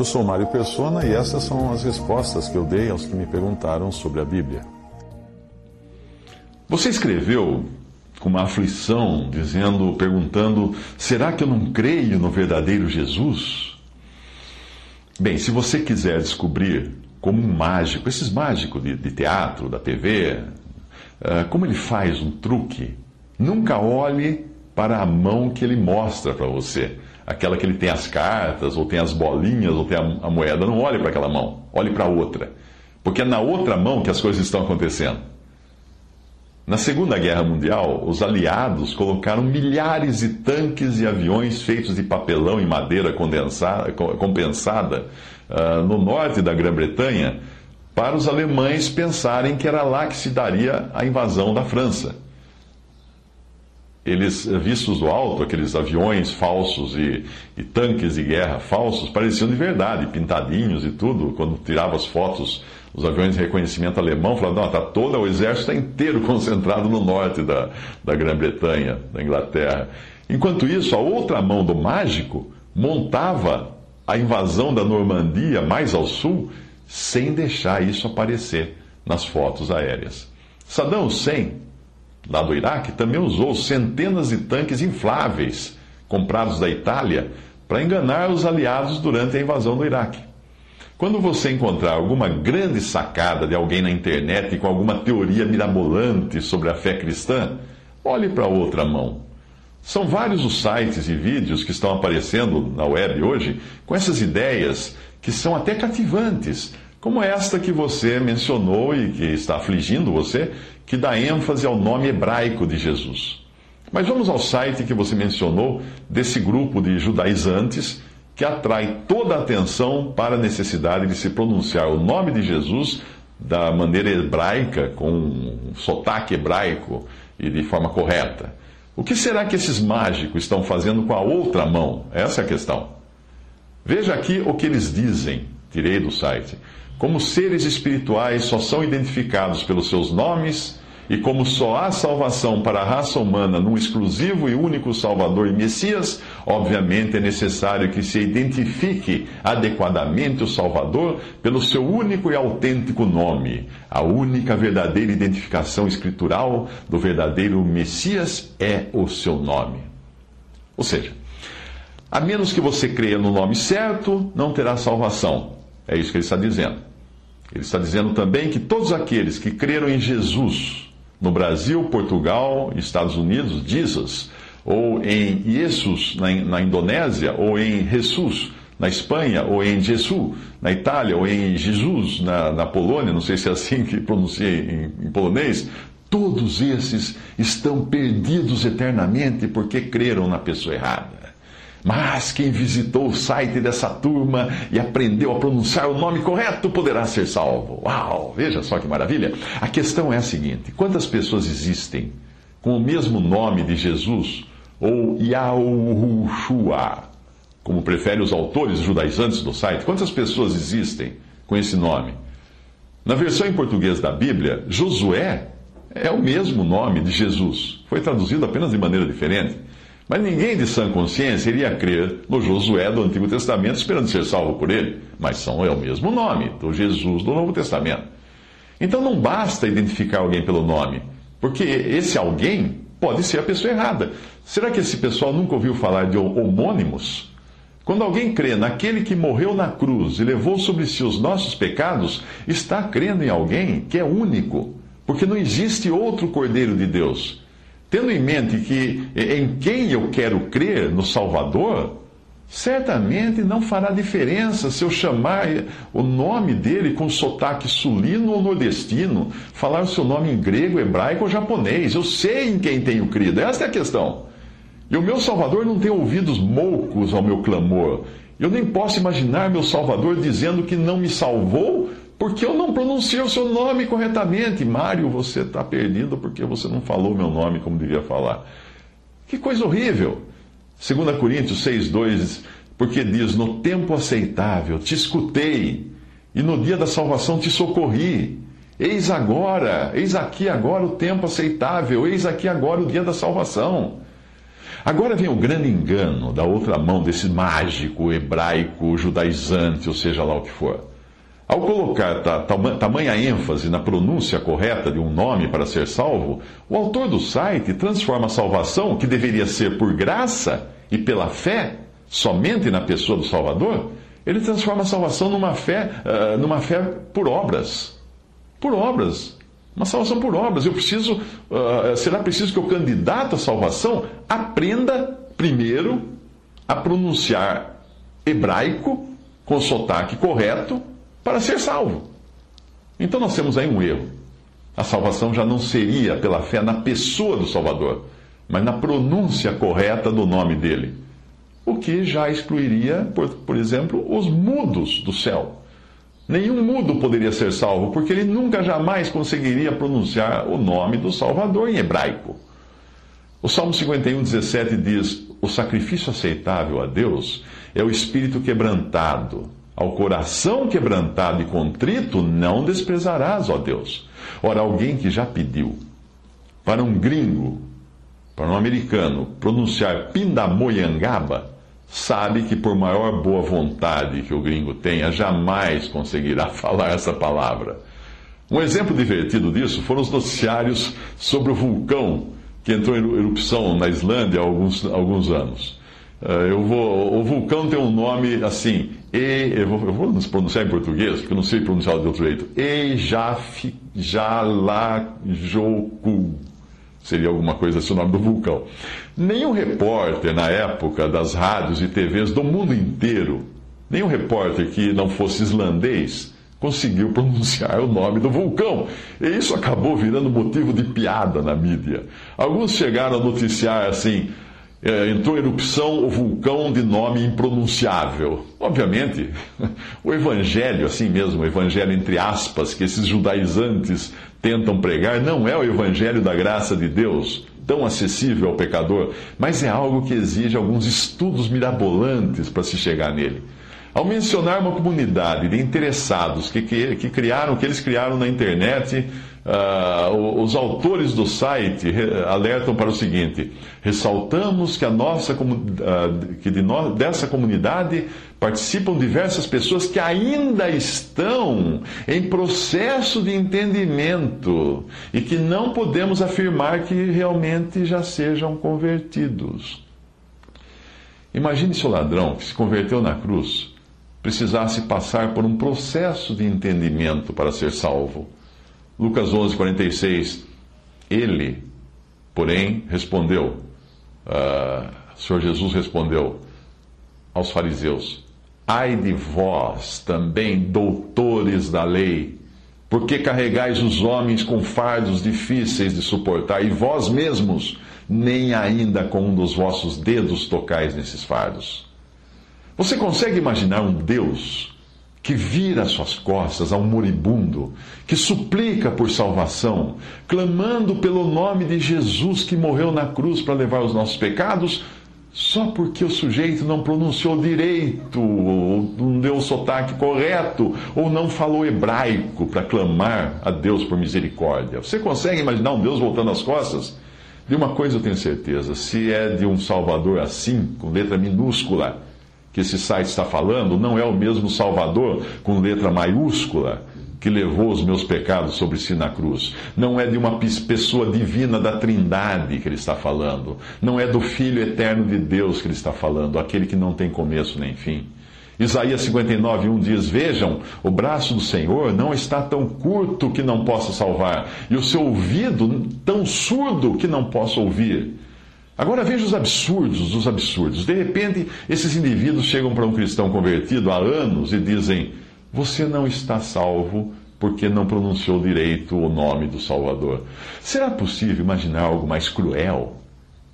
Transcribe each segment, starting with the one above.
Eu sou Mário Persona e essas são as respostas que eu dei aos que me perguntaram sobre a Bíblia. Você escreveu com uma aflição, dizendo, perguntando: será que eu não creio no verdadeiro Jesus? Bem, se você quiser descobrir como um mágico, esses mágicos de, de teatro, da TV, uh, eh, como ele faz um truque, nunca olhe para a mão que ele mostra para você. Aquela que ele tem as cartas, ou tem as bolinhas, ou tem a, a moeda. Não olhe para aquela mão, olhe para outra. Porque é na outra mão que as coisas estão acontecendo. Na Segunda Guerra Mundial, os aliados colocaram milhares de tanques e aviões feitos de papelão e madeira compensada uh, no norte da Grã-Bretanha para os alemães pensarem que era lá que se daria a invasão da França. Eles, vistos do alto, aqueles aviões falsos e, e tanques de guerra falsos, pareciam de verdade, pintadinhos e tudo, quando tirava as fotos os aviões de reconhecimento alemão falaram, não, está todo o exército está inteiro concentrado no norte da, da Grã-Bretanha, da Inglaterra. Enquanto isso, a outra mão do mágico montava a invasão da Normandia mais ao sul, sem deixar isso aparecer nas fotos aéreas. Saddam Hussein, lá do Iraque, também usou centenas de tanques infláveis comprados da Itália para enganar os aliados durante a invasão do Iraque. Quando você encontrar alguma grande sacada de alguém na internet com alguma teoria mirabolante sobre a fé cristã, olhe para outra mão. São vários os sites e vídeos que estão aparecendo na web hoje com essas ideias que são até cativantes, como esta que você mencionou e que está afligindo você, que dá ênfase ao nome hebraico de Jesus. Mas vamos ao site que você mencionou, desse grupo de judaizantes que atrai toda a atenção para a necessidade de se pronunciar o nome de Jesus da maneira hebraica, com um sotaque hebraico e de forma correta. O que será que esses mágicos estão fazendo com a outra mão? Essa é a questão. Veja aqui o que eles dizem, tirei do site. Como seres espirituais só são identificados pelos seus nomes e como só há salvação para a raça humana num exclusivo e único Salvador e Messias, obviamente é necessário que se identifique adequadamente o Salvador pelo seu único e autêntico nome. A única verdadeira identificação escritural do verdadeiro Messias é o seu nome. Ou seja, a menos que você creia no nome certo, não terá salvação. É isso que ele está dizendo. Ele está dizendo também que todos aqueles que creram em Jesus, no Brasil, Portugal, Estados Unidos, Jesus, ou em Jesus, na, na Indonésia, ou em Jesus, na Espanha, ou em Jesus, na Itália, ou em Jesus, na, na Polônia, não sei se é assim que pronunciei em, em polonês, todos esses estão perdidos eternamente porque creram na pessoa errada. Mas quem visitou o site dessa turma e aprendeu a pronunciar o nome correto poderá ser salvo. Uau, veja só que maravilha. A questão é a seguinte: quantas pessoas existem com o mesmo nome de Jesus ou Yahushua, como preferem os autores judaizantes do site? Quantas pessoas existem com esse nome? Na versão em português da Bíblia, Josué é o mesmo nome de Jesus. Foi traduzido apenas de maneira diferente. Mas ninguém de sã consciência iria crer no Josué do Antigo Testamento esperando ser salvo por ele. Mas são, é o mesmo nome, do Jesus do Novo Testamento. Então não basta identificar alguém pelo nome, porque esse alguém pode ser a pessoa errada. Será que esse pessoal nunca ouviu falar de homônimos? Quando alguém crê naquele que morreu na cruz e levou sobre si os nossos pecados, está crendo em alguém que é único, porque não existe outro Cordeiro de Deus. Tendo em mente que em quem eu quero crer, no Salvador, certamente não fará diferença se eu chamar o nome dele com sotaque sulino ou nordestino, falar o seu nome em grego, hebraico ou japonês. Eu sei em quem tenho crido. Esta é a questão. E o meu Salvador não tem ouvidos moucos ao meu clamor. Eu nem posso imaginar meu Salvador dizendo que não me salvou porque eu não pronunciei o seu nome corretamente. Mário, você está perdido porque você não falou meu nome como devia falar. Que coisa horrível. 2 Coríntios 6,2, porque diz: No tempo aceitável te escutei, e no dia da salvação te socorri. Eis agora, eis aqui agora o tempo aceitável, eis aqui agora o dia da salvação. Agora vem o grande engano da outra mão desse mágico hebraico judaizante, ou seja lá o que for. Ao colocar tamanha ênfase na pronúncia correta de um nome para ser salvo, o autor do site transforma a salvação, que deveria ser por graça e pela fé, somente na pessoa do Salvador, ele transforma a salvação numa fé, uh, numa fé por obras. Por obras. Uma salvação por obras. Eu preciso, uh, será preciso que o candidato à salvação aprenda primeiro a pronunciar hebraico com sotaque correto para ser salvo. Então nós temos aí um erro. A salvação já não seria pela fé na pessoa do Salvador, mas na pronúncia correta do nome dele. O que já excluiria, por, por exemplo, os mudos do céu. Nenhum mudo poderia ser salvo, porque ele nunca jamais conseguiria pronunciar o nome do Salvador em hebraico. O Salmo 51, 17 diz: O sacrifício aceitável a Deus é o espírito quebrantado ao coração quebrantado e contrito não desprezarás, ó Deus. Ora, alguém que já pediu para um gringo, para um americano, pronunciar Pindamonhangaba, sabe que por maior boa vontade que o gringo tenha, jamais conseguirá falar essa palavra. Um exemplo divertido disso foram os noticiários sobre o vulcão que entrou em erupção na Islândia há alguns, alguns anos. Eh, eu vou, o vulcão tem um nome assim, e, eu, vou, eu vou pronunciar em português, porque eu não sei pronunciar de outro jeito. Ejafjalajoku. Seria alguma coisa assim o nome do vulcão. Nenhum repórter na época das rádios e TVs do mundo inteiro, nenhum repórter que não fosse islandês, conseguiu pronunciar o nome do vulcão. E isso acabou virando motivo de piada na mídia. Alguns chegaram a noticiar assim é, entrou em erupção o vulcão de nome impronunciável. Obviamente, o evangelho, assim mesmo, o evangelho entre aspas, que esses judaizantes tentam pregar, não é o evangelho da graça de Deus, tão acessível ao pecador, mas é algo que exige alguns estudos mirabolantes para se chegar nele. Ao mencionar uma comunidade de interessados que, que, que criaram, que eles criaram na internet, uh, os autores do site alertam para o seguinte: ressaltamos que a nossa uh, que de no, dessa comunidade participam diversas pessoas que ainda estão em processo de entendimento e que não podemos afirmar que realmente já sejam convertidos. Imagine se o ladrão que se converteu na cruz precisasse passar por um processo de entendimento para ser salvo. Lucas 11, 46. Ele, porém, respondeu, uh, Senhor Jesus respondeu aos fariseus: Ai de vós, também doutores da lei, porque carregais os homens com fardos difíceis de suportar, e vós mesmos nem ainda com um dos vossos dedos tocais nesses fardos. Você consegue imaginar um Deus que vira suas costas a um moribundo, que suplica por salvação, clamando pelo nome de Jesus que morreu na cruz para levar os nossos pecados, só porque o sujeito não pronunciou direito, ou não deu o sotaque correto, ou não falou hebraico para clamar a Deus por misericórdia. Você consegue imaginar um Deus voltando as costas? De uma coisa eu tenho certeza: se é de um Salvador assim, com letra minúscula, que esse site está falando não é o mesmo Salvador com letra maiúscula que levou os meus pecados sobre si na cruz. Não é de uma pessoa divina da Trindade que ele está falando. Não é do Filho eterno de Deus que ele está falando, aquele que não tem começo nem fim. Isaías 59, 1 diz: Vejam, o braço do Senhor não está tão curto que não possa salvar, e o seu ouvido tão surdo que não possa ouvir. Agora veja os absurdos dos absurdos. De repente, esses indivíduos chegam para um cristão convertido há anos e dizem: Você não está salvo porque não pronunciou direito o nome do Salvador. Será possível imaginar algo mais cruel?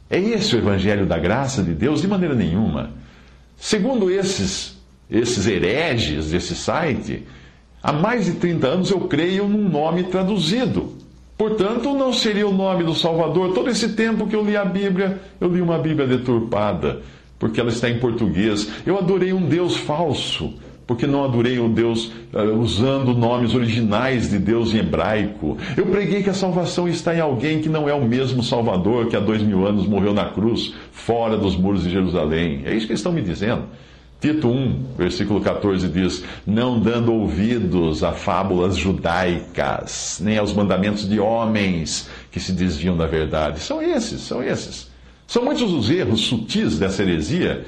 É esse o evangelho da graça de Deus? De maneira nenhuma. Segundo esses, esses hereges desse site, há mais de 30 anos eu creio num nome traduzido. Portanto, não seria o nome do Salvador. Todo esse tempo que eu li a Bíblia, eu li uma Bíblia deturpada, porque ela está em português. Eu adorei um Deus falso, porque não adorei o Deus uh, usando nomes originais de Deus em hebraico. Eu preguei que a salvação está em alguém que não é o mesmo Salvador que há dois mil anos morreu na cruz, fora dos muros de Jerusalém. É isso que eles estão me dizendo. Tito 1, versículo 14 diz: Não dando ouvidos a fábulas judaicas, nem aos mandamentos de homens que se desviam da verdade. São esses, são esses. São muitos os erros sutis dessa heresia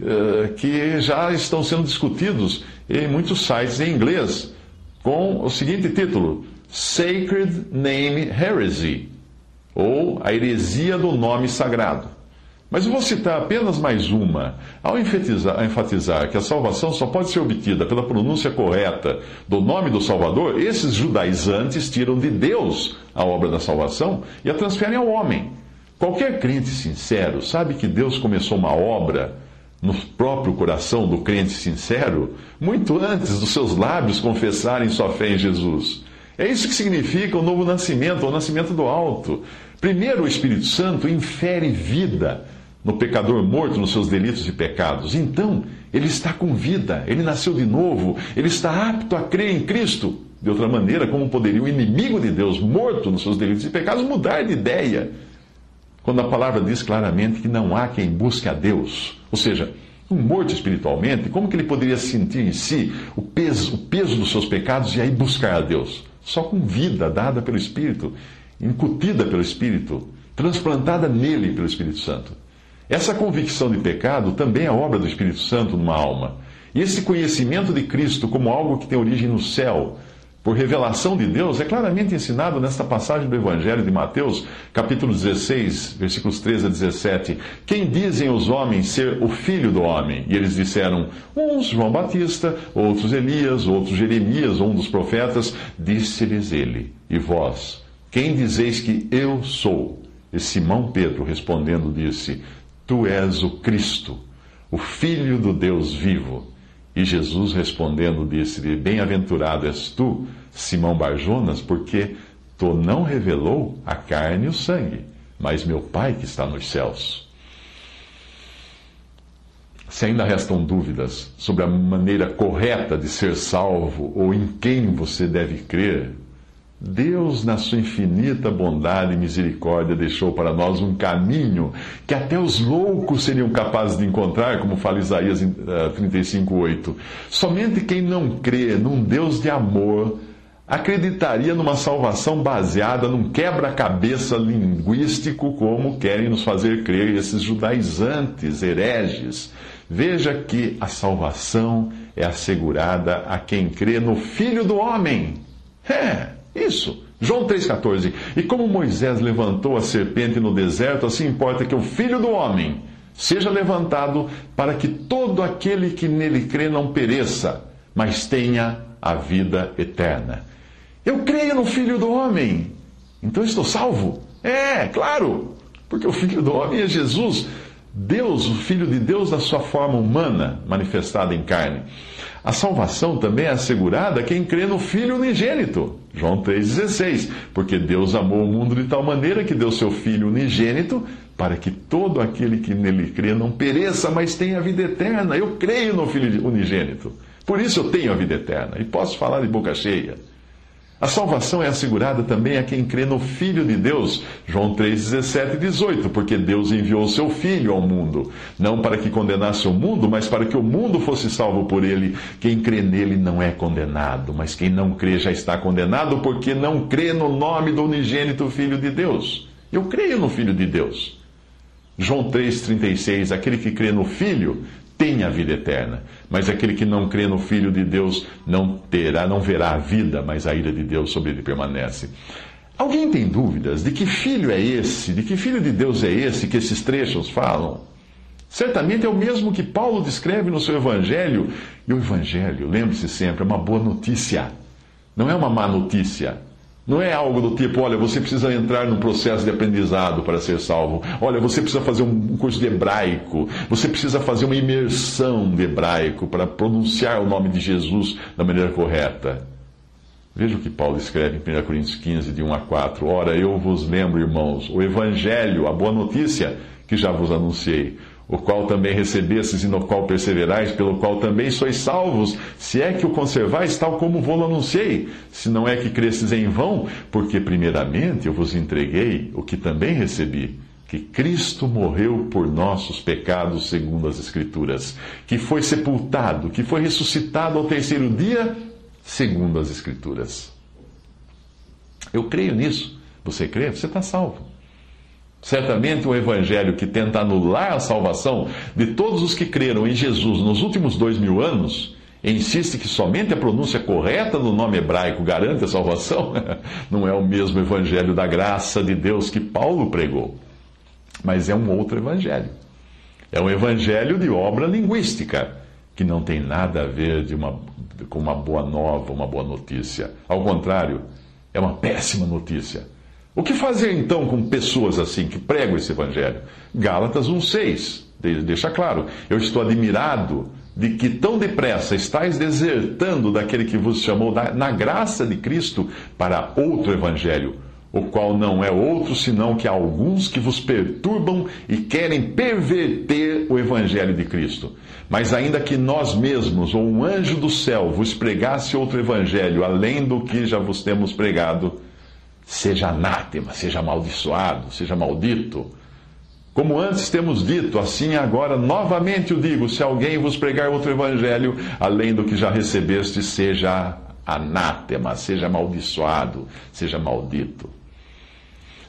uh, que já estão sendo discutidos em muitos sites em inglês, com o seguinte título: Sacred Name Heresy, ou a heresia do nome sagrado. Mas eu vou citar apenas mais uma. Ao enfatizar, enfatizar, que a salvação só pode ser obtida pela pronúncia correta do nome do Salvador, esses judaizantes tiram de Deus a obra da salvação e a transferem ao homem. Qualquer crente sincero sabe que Deus começou uma obra no próprio coração do crente sincero muito antes dos seus lábios confessarem sua fé em Jesus. É isso que significa o novo nascimento, o nascimento do alto. Primeiro, o Espírito Santo infere vida no pecador morto nos seus delitos e pecados. Então, ele está com vida, ele nasceu de novo, ele está apto a crer em Cristo. De outra maneira, como poderia o inimigo de Deus, morto nos seus delitos e pecados, mudar de ideia? Quando a palavra diz claramente que não há quem busque a Deus. Ou seja, um morto espiritualmente, como que ele poderia sentir em si o peso, o peso dos seus pecados e aí buscar a Deus? Só com vida dada pelo Espírito, incutida pelo Espírito, transplantada nele pelo Espírito Santo. Essa convicção de pecado também é obra do Espírito Santo numa alma. E esse conhecimento de Cristo como algo que tem origem no céu, por revelação de Deus, é claramente ensinado nesta passagem do Evangelho de Mateus, capítulo 16, versículos 13 a 17. Quem dizem os homens ser o filho do homem? E eles disseram, uns João Batista, outros Elias, outros Jeremias, ou um dos profetas. Disse-lhes ele, e vós, quem dizeis que eu sou? E Simão Pedro respondendo disse, Tu és o Cristo, o Filho do Deus vivo. E Jesus respondendo disse-lhe: Bem-aventurado és tu, Simão Barjonas, porque tu não revelou a carne e o sangue, mas meu Pai que está nos céus. Se ainda restam dúvidas sobre a maneira correta de ser salvo ou em quem você deve crer, Deus, na sua infinita bondade e misericórdia, deixou para nós um caminho que até os loucos seriam capazes de encontrar, como fala Isaías 35:8. Eh, Somente quem não crê num Deus de amor acreditaria numa salvação baseada num quebra-cabeça linguístico, como querem nos fazer crer esses judaizantes, hereges. Veja que a salvação é assegurada a quem crê no Filho do Homem. É. Isso. João 3,14. E como Moisés levantou a serpente no deserto, assim importa que o filho do homem seja levantado para que todo aquele que nele crê não pereça, mas tenha a vida eterna. Eu creio no filho do homem, então estou salvo? É, claro, porque o filho do homem é Jesus, Deus, o filho de Deus, na sua forma humana, manifestada em carne. A salvação também é assegurada a quem crê no Filho unigênito. João 3,16. Porque Deus amou o mundo de tal maneira que deu seu Filho unigênito para que todo aquele que nele crê não pereça, mas tenha a vida eterna. Eu creio no Filho unigênito. Por isso eu tenho a vida eterna e posso falar de boca cheia. A salvação é assegurada também a quem crê no Filho de Deus, João 3, 17 e 18, porque Deus enviou o seu Filho ao mundo, não para que condenasse o mundo, mas para que o mundo fosse salvo por ele. Quem crê nele não é condenado, mas quem não crê já está condenado, porque não crê no nome do unigênito Filho de Deus. Eu creio no Filho de Deus. João 3,36: Aquele que crê no Filho tem a vida eterna. Mas aquele que não crê no Filho de Deus não terá, não verá a vida, mas a ira de Deus sobre ele permanece. Alguém tem dúvidas de que filho é esse, de que filho de Deus é esse que esses trechos falam? Certamente é o mesmo que Paulo descreve no seu Evangelho. E o Evangelho, lembre-se sempre, é uma boa notícia. Não é uma má notícia. Não é algo do tipo, olha, você precisa entrar num processo de aprendizado para ser salvo. Olha, você precisa fazer um curso de hebraico. Você precisa fazer uma imersão de hebraico para pronunciar o nome de Jesus da maneira correta. Veja o que Paulo escreve em 1 Coríntios 15, de 1 a 4. Ora, eu vos lembro, irmãos, o Evangelho, a boa notícia que já vos anunciei o qual também recebestes e no qual perseverais, pelo qual também sois salvos, se é que o conservais tal como vou-lo anunciei, se não é que cresces em vão, porque primeiramente eu vos entreguei o que também recebi, que Cristo morreu por nossos pecados segundo as Escrituras, que foi sepultado, que foi ressuscitado ao terceiro dia segundo as Escrituras. Eu creio nisso. Você crê? Você está salvo. Certamente um evangelho que tenta anular a salvação de todos os que creram em Jesus nos últimos dois mil anos insiste que somente a pronúncia correta do nome hebraico garante a salvação, não é o mesmo evangelho da graça de Deus que Paulo pregou, mas é um outro evangelho. É um evangelho de obra linguística, que não tem nada a ver uma, com uma boa nova, uma boa notícia. Ao contrário, é uma péssima notícia o que fazer então com pessoas assim que pregam esse evangelho? Gálatas 1,6 deixa claro: Eu estou admirado de que tão depressa estáis desertando daquele que vos chamou na graça de Cristo para outro evangelho, o qual não é outro senão que alguns que vos perturbam e querem perverter o evangelho de Cristo. Mas ainda que nós mesmos ou um anjo do céu vos pregasse outro evangelho além do que já vos temos pregado, seja anátema, seja amaldiçoado, seja maldito. Como antes temos dito, assim agora novamente o digo: se alguém vos pregar outro evangelho, além do que já recebeste, seja anátema, seja amaldiçoado, seja maldito.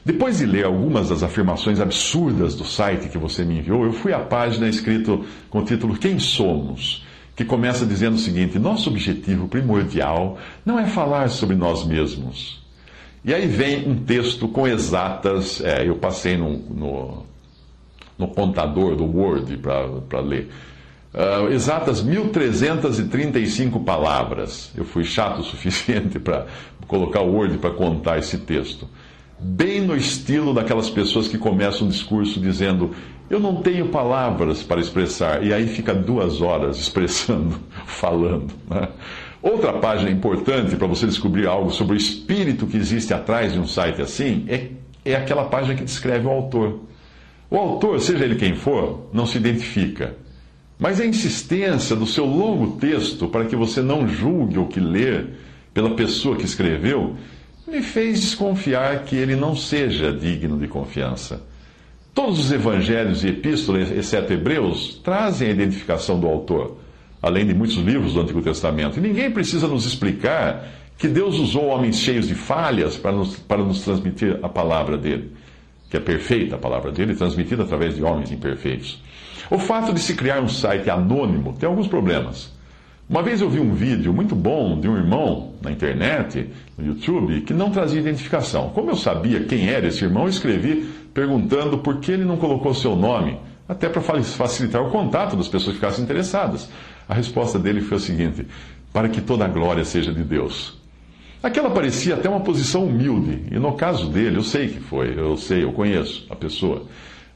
Depois de ler algumas das afirmações absurdas do site que você me enviou, eu fui à página escrito com o título Quem Somos? que começa dizendo o seguinte: Nosso objetivo primordial não é falar sobre nós mesmos e aí vem um texto com exatas, é, eu passei no, no, no contador do Word para ler. Uh, exatas 1.335 palavras. Eu fui chato o suficiente para colocar o Word para contar esse texto. Bem no estilo daquelas pessoas que começam um discurso dizendo: Eu não tenho palavras para expressar, e aí fica duas horas expressando, falando. Né? Outra página importante para você descobrir algo sobre o espírito que existe atrás de um site assim é, é aquela página que descreve o autor. O autor, seja ele quem for, não se identifica. Mas a insistência do seu longo texto para que você não julgue o que ler pela pessoa que escreveu me fez desconfiar que ele não seja digno de confiança. Todos os evangelhos e epístolas, exceto Hebreus, trazem a identificação do autor além de muitos livros do Antigo Testamento. E ninguém precisa nos explicar que Deus usou homens cheios de falhas para nos, para nos transmitir a palavra dele, que é perfeita a palavra dele, transmitida através de homens imperfeitos. O fato de se criar um site anônimo tem alguns problemas. Uma vez eu vi um vídeo muito bom de um irmão na internet, no YouTube, que não trazia identificação. Como eu sabia quem era esse irmão, eu escrevi perguntando por que ele não colocou seu nome, até para facilitar o contato das pessoas que ficassem interessadas. A resposta dele foi a seguinte: para que toda a glória seja de Deus. Aquela parecia até uma posição humilde, e no caso dele, eu sei que foi, eu sei, eu conheço a pessoa.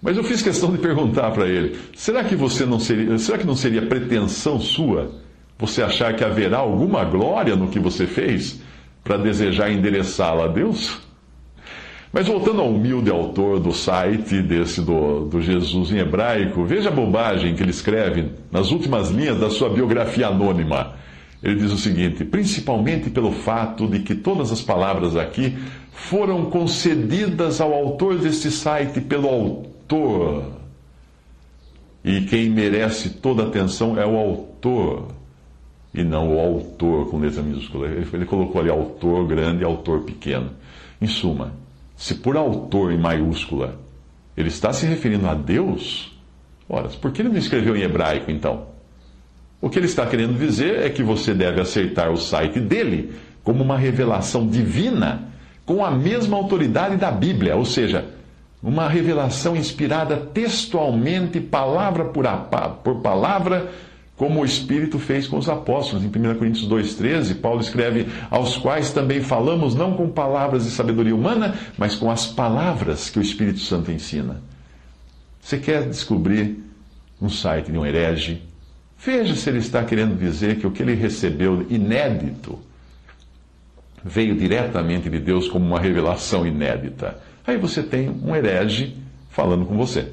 Mas eu fiz questão de perguntar para ele: será que você não seria, será que não seria pretensão sua você achar que haverá alguma glória no que você fez para desejar endereçá-la a Deus? Mas voltando ao humilde autor do site desse do, do Jesus em hebraico, veja a bobagem que ele escreve nas últimas linhas da sua biografia anônima. Ele diz o seguinte: principalmente pelo fato de que todas as palavras aqui foram concedidas ao autor deste site pelo autor. E quem merece toda atenção é o autor, e não o autor com letra minúscula. Ele colocou ali autor grande e autor pequeno. Em suma, se por autor em maiúscula ele está se referindo a Deus, ora, por que ele não escreveu em hebraico então? O que ele está querendo dizer é que você deve aceitar o site dele como uma revelação divina com a mesma autoridade da Bíblia, ou seja, uma revelação inspirada textualmente, palavra por, por palavra, como o Espírito fez com os apóstolos. Em 1 Coríntios 2,13, Paulo escreve: Aos quais também falamos não com palavras de sabedoria humana, mas com as palavras que o Espírito Santo ensina. Você quer descobrir um site de um herege? Veja se ele está querendo dizer que o que ele recebeu inédito veio diretamente de Deus como uma revelação inédita. Aí você tem um herege falando com você.